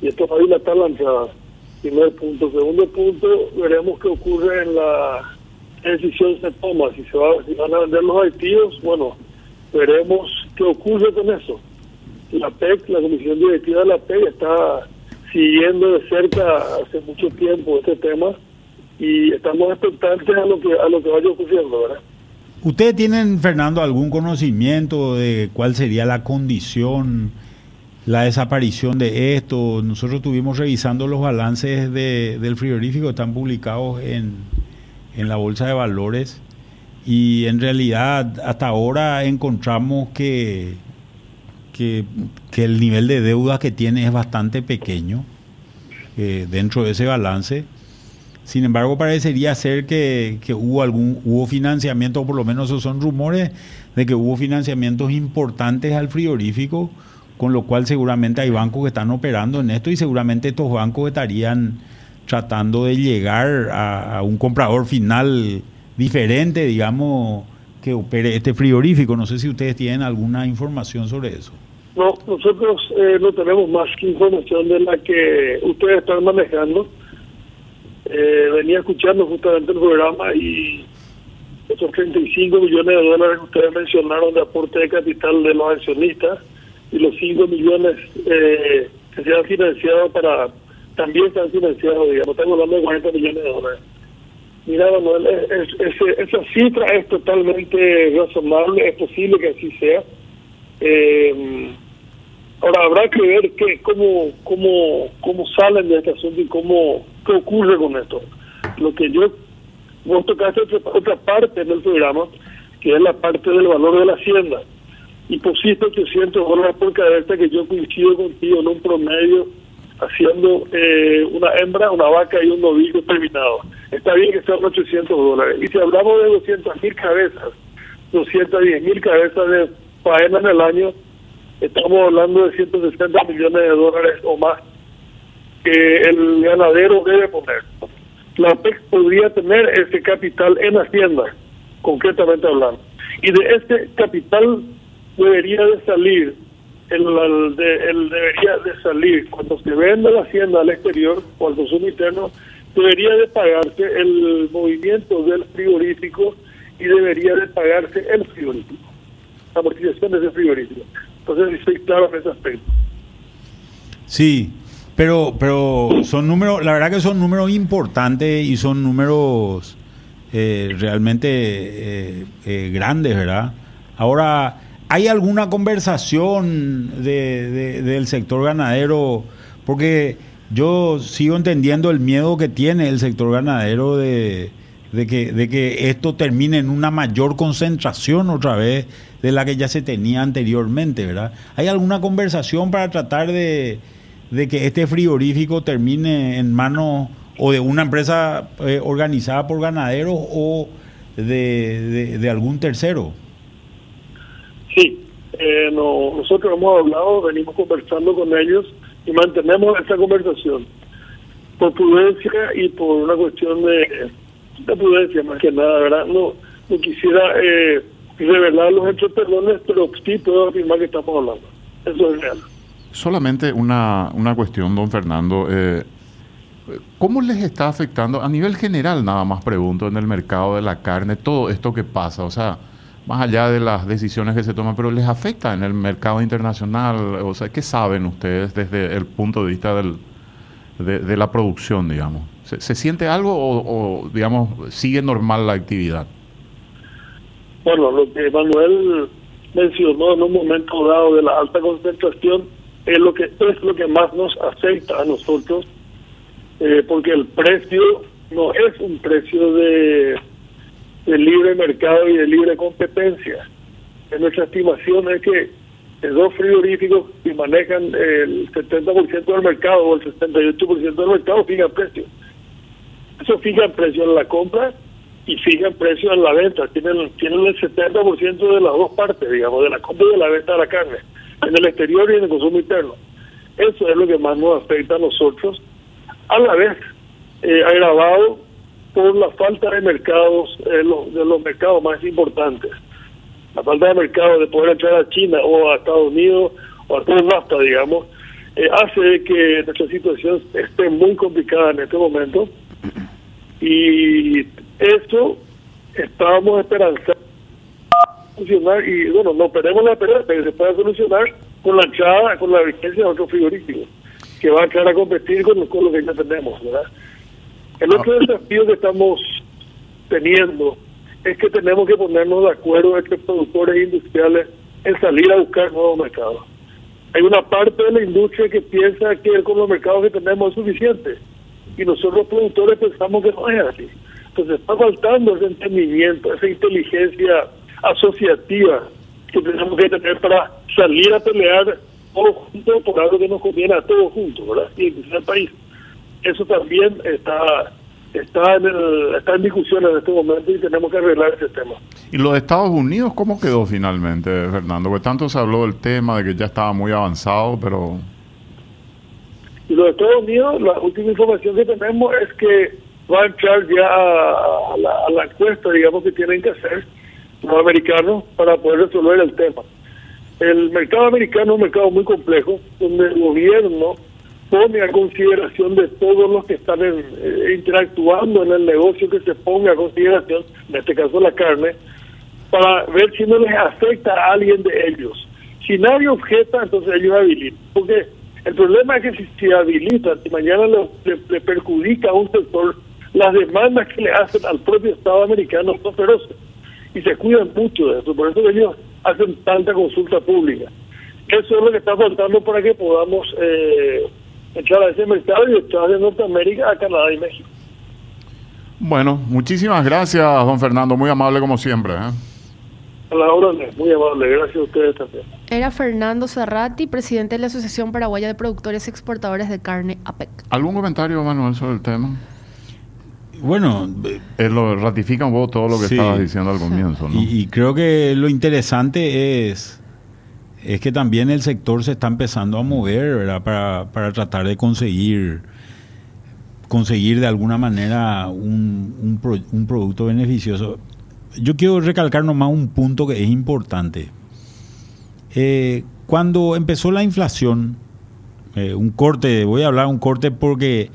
y esto va a dilatar la entrada. Primer punto. Segundo punto, veremos qué ocurre en la decisión se toma. Si se va, si van a vender los activos, bueno, veremos qué ocurre con eso. La PEC, la Comisión Directiva de la PEC está siguiendo de cerca hace mucho tiempo este tema y estamos expectantes a lo que a lo que vaya ocurriendo, ¿verdad? ¿Ustedes tienen, Fernando, algún conocimiento de cuál sería la condición, la desaparición de esto? Nosotros estuvimos revisando los balances de- del frigorífico, están publicados en, en la Bolsa de Valores y en realidad hasta ahora encontramos que, que, que el nivel de deuda que tiene es bastante pequeño eh, dentro de ese balance. Sin embargo, parecería ser que, que hubo algún hubo financiamiento, o por lo menos esos son rumores de que hubo financiamientos importantes al frigorífico, con lo cual seguramente hay bancos que están operando en esto y seguramente estos bancos estarían tratando de llegar a, a un comprador final diferente, digamos, que opere este frigorífico. No sé si ustedes tienen alguna información sobre eso. No, nosotros eh, no tenemos más que información de la que ustedes están manejando. Eh, venía escuchando justamente el programa y esos 35 millones de dólares que ustedes mencionaron de aporte de capital de los accionistas y los 5 millones eh, que se han financiado para, también se han financiado, digamos, estamos hablando de 40 millones de dólares. Mira, Manuel, es- es- esa cifra es totalmente razonable, es posible que así sea. Eh, ahora habrá que ver qué, cómo, cómo, cómo salen de este asunto y cómo qué ocurre con esto. Lo que yo, vos tocaste otra, otra parte del programa, que es la parte del valor de la hacienda. Y pusiste 800 dólares por cabeza, que yo coincido contigo en un promedio, haciendo eh, una hembra, una vaca y un novillo terminado. Está bien que sean 800 dólares. Y si hablamos de 200 mil cabezas, 210 mil cabezas de faena en el año, estamos hablando de 160 millones de dólares o más que el ganadero debe poner. La PEC podría tener ese capital en Hacienda, concretamente hablando. Y de este capital debería de salir, el, el de- el debería de salir, cuando se venda la Hacienda al exterior o al consumo interno, debería de pagarse el movimiento del frigorífico y debería de pagarse el frigorífico, la amortización de ese frigorífico. Entonces, estoy claro en ese aspecto. Sí, pero, pero son números, la verdad que son números importantes y son números eh, realmente eh, eh, grandes, ¿verdad? Ahora, ¿hay alguna conversación de, de- del sector ganadero? Porque yo sigo entendiendo el miedo que tiene el sector ganadero de, que, de que esto termine en una mayor concentración otra vez de la que ya se tenía anteriormente, ¿verdad? ¿Hay alguna conversación para tratar de, de que este frigorífico termine en manos o de una empresa eh, organizada por ganaderos o de, de, algún tercero. Sí, eh, nosotros hemos hablado, venimos conversando con ellos y mantenemos esa conversación por prudencia y por una cuestión de, de prudencia más que nada, ¿verdad? No, no quisiera eh, revelar los hechos perdones, pero sí puedo afirmar que estamos hablando. Eso es real. Solamente una, una cuestión, don Fernando. Eh, ¿Cómo les está afectando a nivel general, nada más pregunto, en el mercado de la carne, todo esto que pasa? O sea, más allá de las decisiones que se toman, pero les afecta en el mercado internacional. O sea, ¿qué saben ustedes desde el punto de vista del, de, la producción, digamos? ¿Se, siente algo o, digamos, sigue normal la actividad? Bueno, lo que Manuel mencionó en un momento dado de la alta concentración es lo que es lo que más nos afecta a nosotros eh, porque el precio no es un precio de, de libre mercado y de libre competencia. En nuestra estimación es que dos frigoríficos que manejan el 70% del mercado o el 68% del mercado fijan precio. Eso fija el precio en la compra y fija el precio en la venta. Tienen, tienen el 70% de las dos partes, digamos, de la compra y de la venta de la carne, en el exterior y en el consumo interno. Eso es lo que más nos afecta a nosotros a la vez eh, agravado por la falta de mercados, eh, de los mercados más importantes. La falta de mercado de poder entrar a China o a Estados Unidos o a todo digamos, eh, hace que nuestra situación esté muy complicada en este momento. Y esto estábamos esperanzados funcionar y bueno, no esperemos la esperanza que se pueda solucionar con la entrada, con la vigencia de otro frigorífico que va a entrar a competir con, lo que ya tenemos, ¿verdad? El otro ah. desafío que estamos teniendo es que tenemos que ponernos de acuerdo entre productores industriales en salir a buscar nuevos mercados. Hay una parte de la industria que piensa que con los mercados que tenemos es suficiente y nosotros productores pensamos que no es así. Entonces está faltando ese entendimiento, esa inteligencia asociativa que tenemos que tener para salir a pelear todos juntos por algo que nos conviene a todos juntos, ¿verdad? Y en el país. Eso también está está en, el, está en discusión en este momento y tenemos que arreglar ese tema. ¿Y los Estados Unidos cómo quedó finalmente, Fernando? Porque tanto se habló del tema, de que ya estaba muy avanzado, pero... Y los Estados Unidos, la última información que tenemos es que va a entrar ya a la, a la encuesta, digamos, que tienen que hacer los americanos para poder resolver el tema. El mercado americano es un mercado muy complejo, donde el gobierno pone a consideración de todos los que están eh, interactuando en el negocio que se ponga a consideración, en este caso la carne, para ver si no les afecta a alguien de ellos. Si nadie objeta, entonces ellos habilitan. Porque el problema es que si se habilitan y mañana le, perjudica a un sector, las demandas que le hacen al propio Estado americano son feroces y se cuidan mucho de eso. Por eso ellos hacen tanta consulta pública. Eso es lo que está faltando para que podamos eh, entrar a ese mercado y entrar de Norteamérica a Canadá y México. Bueno, muchísimas gracias, don Fernando. Muy amable como siempre. ¿eh? A la hora, muy amable. Gracias a ustedes también. Era Fernando Cerrati, presidente de la Asociación Paraguaya de Productores y Exportadores de Carne, APEC. ¿Algún comentario, Manuel, sobre el tema? Bueno, eh, lo ratifica un poco todo lo que estabas diciendo al comienzo. ¿no? Y, creo que lo interesante es, es que también el sector se está empezando a mover ¿verdad? Para, para tratar de conseguir conseguir de alguna manera un, un, un, producto beneficioso. Yo quiero recalcar nomás un punto que es importante. Eh, cuando empezó la inflación, eh, un corte, voy a hablar un corte porque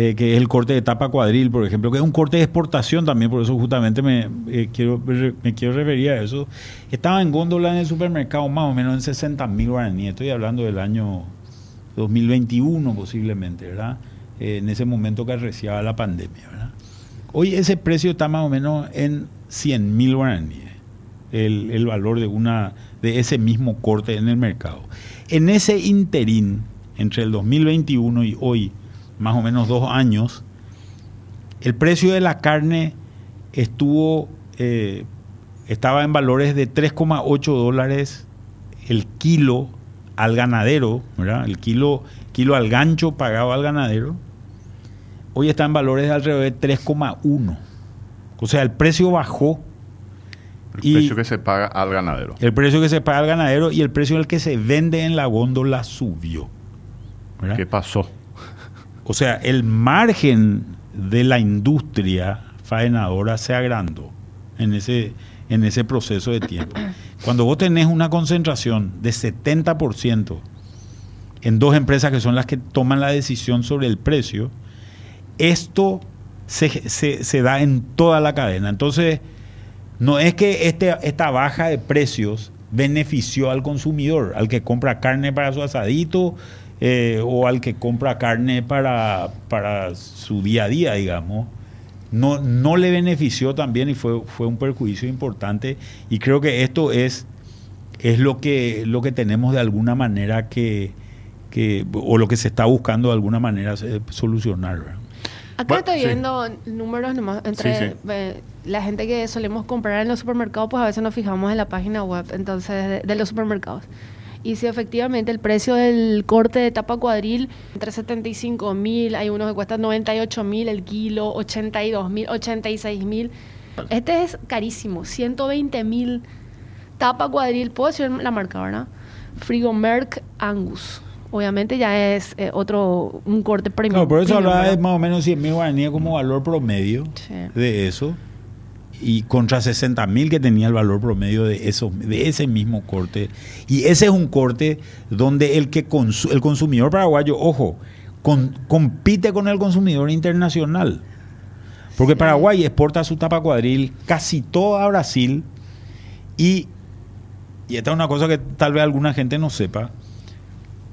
eh, que es el corte de tapa cuadril, por ejemplo, que es un corte de exportación también, por eso justamente me, eh, quiero, me quiero referir a eso. Estaba en góndola en el supermercado más o menos en 60 mil guaraníes, estoy hablando del año 2021 posiblemente, ¿verdad? Eh, en ese momento que arreciaba la pandemia, ¿verdad? Hoy ese precio está más o menos en 100 mil guaraníes, el, el valor de, una, de ese mismo corte en el mercado. En ese interín, entre el 2021 y hoy, más o menos dos años, el precio de la carne estuvo, eh, estaba en valores de 3,8 dólares el kilo al ganadero, ¿verdad? El kilo, kilo al gancho pagado al ganadero, hoy está en valores de alrededor de 3,1. O sea, el precio bajó. El y precio que se paga al ganadero. el precio que se paga al ganadero y el precio al que se vende en la góndola subió. ¿verdad? ¿Qué pasó? O sea, el margen de la industria faenadora se agrandó en ese, en ese proceso de tiempo. <coughs> Cuando vos tenés una concentración de 70% en dos empresas que son las que toman la decisión sobre el precio, esto se, se- se da en toda la cadena. Entonces, no es que este, esta baja de precios benefició al consumidor, al que compra carne para su asadito eh, o al que compra carne para, para su día a día, digamos. No, no le benefició también y fue, fue un perjuicio importante. Y creo que esto es, es lo, que, lo que tenemos de alguna manera que, que o lo que se está buscando de alguna manera eh, solucionar. ¿verdad? Acá Bueno, estoy sí. viendo números nomás entre Sí, sí. eh, la gente que solemos comprar en los supermercados, pues a veces nos fijamos en la página web entonces de, de los supermercados. Y si efectivamente el precio del corte de tapa cuadril entre 75 mil, hay unos que cuestan 98 mil el kilo, 82 mil, 86 mil. Este es carísimo, 120 mil tapa cuadril, puedo decir la marca, ¿verdad? Frigomerc Angus. Obviamente ya es eh, otro, un corte premium. No, por eso hablaba de más o menos 100 mil guaraníes como valor promedio Sí. de eso. Y contra 60 mil que tenía el valor promedio de, esos, de ese mismo corte. Y ese es un corte donde el, que consu- el consumidor paraguayo, ojo, compite con el consumidor internacional. Porque. Paraguay exporta su tapa cuadril casi todo a Brasil. Y, y esta es una cosa que tal vez alguna gente no sepa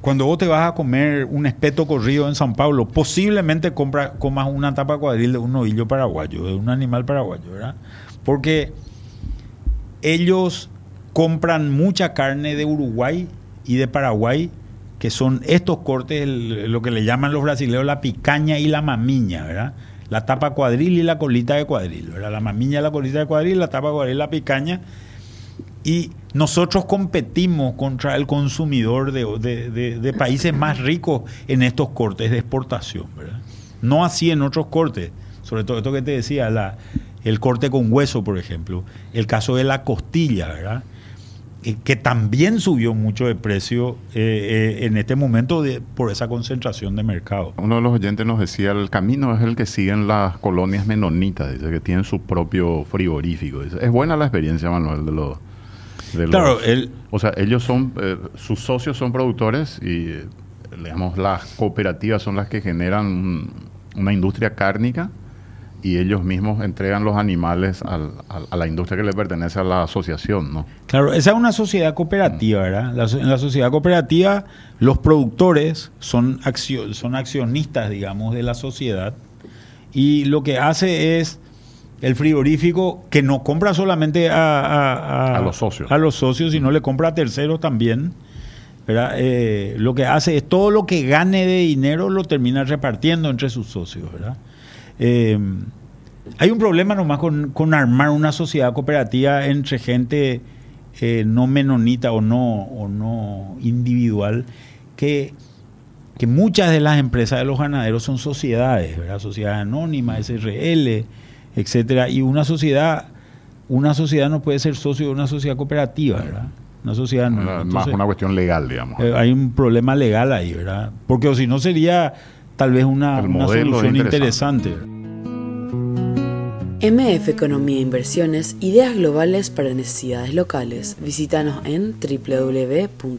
cuando vos te vas a comer un espeto corrido en San Pablo, posiblemente compra, comas una tapa cuadril de un novillo paraguayo, de un animal paraguayo, ¿verdad? Porque ellos compran mucha carne de Uruguay y de Paraguay, que son estos cortes, lo que le llaman los brasileños la picaña y la mamiña, ¿verdad? La tapa cuadril y la colita de cuadril, ¿verdad? La mamiña, la colita de cuadril, la tapa cuadril, la picaña. Y nosotros competimos contra el consumidor de, países más ricos en estos cortes de exportación, ¿verdad? No así en otros cortes, sobre todo esto que te decía, la, el corte con hueso, por ejemplo, el caso de la costilla, ¿verdad? Eh, que también subió mucho de precio eh, eh, en este momento de- por esa concentración de mercado. Uno de los oyentes nos decía, el camino es el que siguen las colonias menonitas, dice que tienen su propio frigorífico. Es buena la experiencia, Manuel, de los... de los- Claro, el, O sea, ellos son, eh, sus socios son productores y, eh, digamos, las cooperativas son las que generan un- una industria cárnica y ellos mismos entregan los animales al- al- a la industria que le pertenece a la asociación, ¿no? Claro, esa es una sociedad cooperativa, ¿verdad? La so- en la sociedad cooperativa los productores son, accio- son accionistas, digamos, de la sociedad y lo que hace es el frigorífico que no compra solamente a, a- A los socios. a los socios, sino le compra a terceros también. ¿verdad? Eh, lo que hace es todo lo que gane de dinero lo termina repartiendo entre sus socios. ¿verdad? Eh, hay un problema nomás con, con armar una sociedad cooperativa entre gente eh, no menonita o no, o no individual, que, que muchas de las empresas de los ganaderos son sociedades, ¿verdad? Sociedad anónima, SRL, etcétera, y una sociedad, una sociedad no puede ser socio de una sociedad cooperativa, ¿verdad? Una sociedad no. Más Entonces, una cuestión legal, digamos. eh, hay un problema legal ahí, ¿verdad? Porque o si no sería tal vez una, una solución interesante. interesante. MF Economía e Inversiones, ideas globales para necesidades locales. Visítanos en www.mf.com.py.